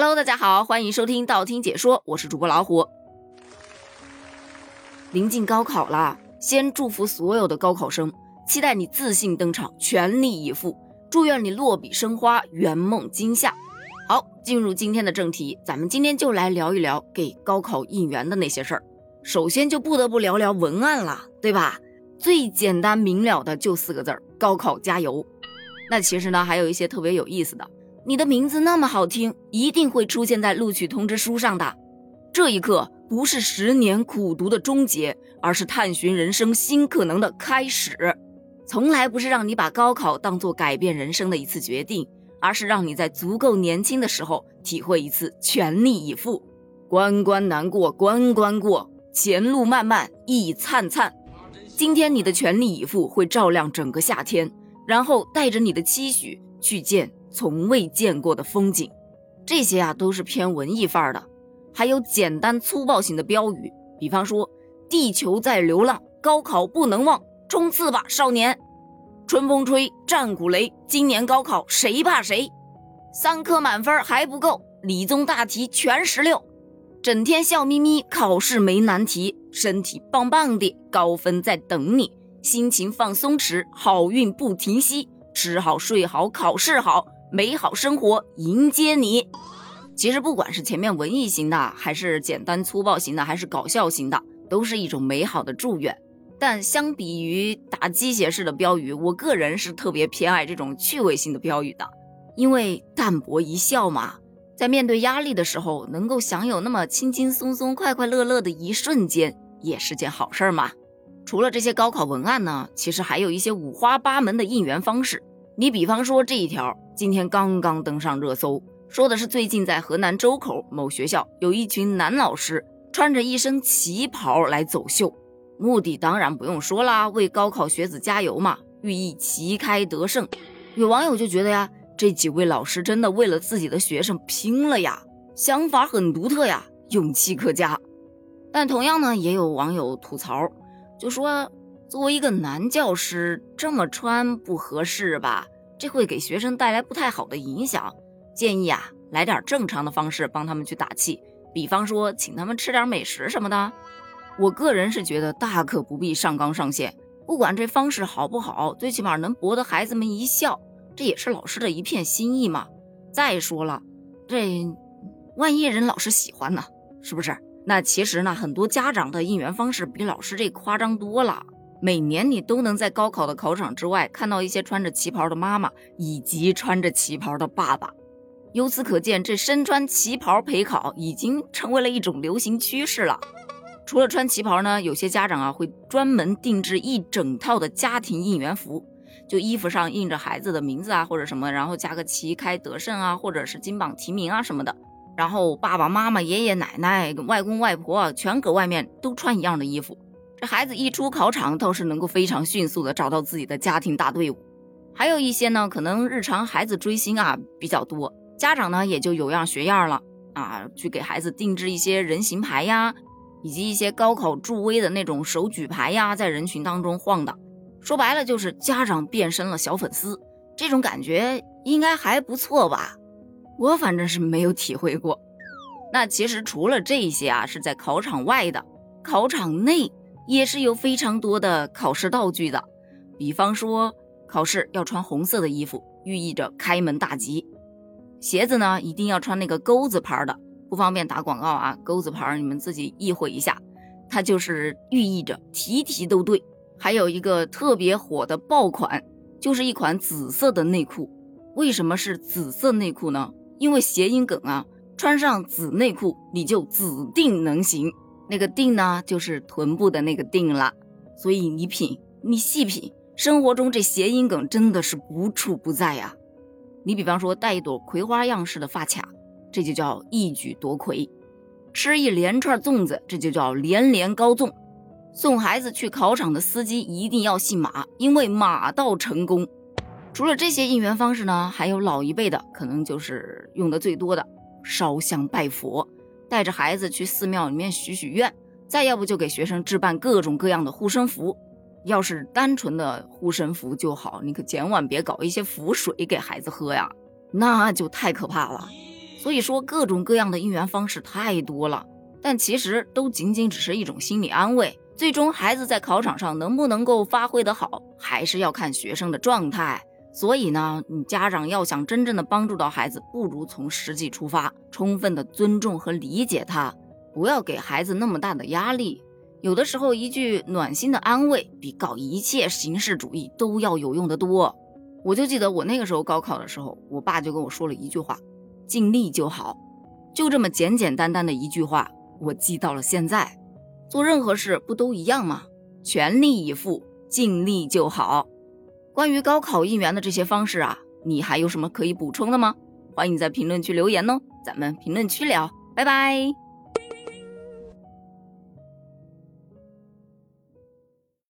Hello，大家好，欢迎收听道听解说，我是主播老虎。临近高考了，先祝福所有的高考生，期待你自信登场，全力以赴，祝愿你落笔生花，圆梦今夏。好，进入今天的正题，咱们今天就来聊一聊给高考应援的那些事儿。首先就不得不聊聊文案了，对吧？最简单明了的就四个字儿：高考加油。那其实呢，还有一些特别有意思的。你的名字那么好听，一定会出现在录取通知书上的。这一刻不是十年苦读的终结，而是探寻人生新可能的开始。从来不是让你把高考当做改变人生的一次决定，而是让你在足够年轻的时候体会一次全力以赴。关关难过关关过，前路漫漫亦灿灿。今天你的全力以赴会照亮整个夏天，然后带着你的期许去见。从未见过的风景，这些啊都是偏文艺范儿的，还有简单粗暴型的标语，比方说“地球在流浪，高考不能忘，冲刺吧少年”，“春风吹，战鼓擂，今年高考谁怕谁”，“三科满分还不够，理综大题全十六”，整天笑眯眯，考试没难题，身体棒棒的，高分在等你，心情放松弛，好运不停息，吃好睡好，考试好。美好生活迎接你。其实不管是前面文艺型的，还是简单粗暴型的，还是搞笑型的，都是一种美好的祝愿。但相比于打鸡血式的标语，我个人是特别偏爱这种趣味性的标语的，因为淡泊一笑嘛，在面对压力的时候，能够享有那么轻轻松松、快快乐乐的一瞬间，也是件好事儿嘛。除了这些高考文案呢，其实还有一些五花八门的应援方式。你比方说这一条，今天刚刚登上热搜，说的是最近在河南周口某学校，有一群男老师穿着一身旗袍来走秀，目的当然不用说啦，为高考学子加油嘛，寓意旗开得胜。有网友就觉得呀，这几位老师真的为了自己的学生拼了呀，想法很独特呀，勇气可嘉。但同样呢，也有网友吐槽，就说。作为一个男教师，这么穿不合适吧？这会给学生带来不太好的影响。建议啊，来点正常的方式帮他们去打气，比方说请他们吃点美食什么的。我个人是觉得大可不必上纲上线，不管这方式好不好，最起码能博得孩子们一笑，这也是老师的一片心意嘛。再说了，这万一人老师喜欢呢？是不是？那其实呢，很多家长的应援方式比老师这夸张多了。每年你都能在高考的考场之外看到一些穿着旗袍的妈妈以及穿着旗袍的爸爸，由此可见，这身穿旗袍陪考已经成为了一种流行趋势了。除了穿旗袍呢，有些家长啊会专门定制一整套的家庭应援服，就衣服上印着孩子的名字啊或者什么，然后加个旗开得胜啊，或者是金榜题名啊什么的。然后爸爸妈妈、爷爷奶奶、外公外婆全搁外面都穿一样的衣服。这孩子一出考场，倒是能够非常迅速的找到自己的家庭大队伍。还有一些呢，可能日常孩子追星啊比较多，家长呢也就有样学样了啊，去给孩子定制一些人形牌呀，以及一些高考助威的那种手举牌呀，在人群当中晃荡。说白了就是家长变身了小粉丝，这种感觉应该还不错吧？我反正是没有体会过。那其实除了这些啊，是在考场外的，考场内。也是有非常多的考试道具的，比方说考试要穿红色的衣服，寓意着开门大吉；鞋子呢一定要穿那个钩子牌的，不方便打广告啊，钩子牌你们自己意会一下，它就是寓意着题题都对。还有一个特别火的爆款，就是一款紫色的内裤。为什么是紫色内裤呢？因为谐音梗啊，穿上紫内裤你就指定能行。那个腚呢，就是臀部的那个腚了。所以你品，你细品，生活中这谐音梗真的是无处不在呀。你比方说戴一朵葵花样式的发卡，这就叫一举夺魁；吃一连串粽子，这就叫连连高粽；送孩子去考场的司机一定要姓马，因为马到成功。除了这些应援方式呢，还有老一辈的，可能就是用的最多的烧香拜佛。带着孩子去寺庙里面许许愿，再要不就给学生置办各种各样的护身符。要是单纯的护身符就好，你可千万别搞一些符水给孩子喝呀，那就太可怕了。所以说，各种各样的应援方式太多了，但其实都仅仅只是一种心理安慰。最终，孩子在考场上能不能够发挥得好，还是要看学生的状态。所以呢，你家长要想真正的帮助到孩子，不如从实际出发，充分的尊重和理解他，不要给孩子那么大的压力。有的时候，一句暖心的安慰，比搞一切形式主义都要有用的多。我就记得我那个时候高考的时候，我爸就跟我说了一句话：“尽力就好。”就这么简简单单的一句话，我记到了现在。做任何事不都一样吗？全力以赴，尽力就好。关于高考应援的这些方式啊，你还有什么可以补充的吗？欢迎在评论区留言哦，咱们评论区聊，拜拜。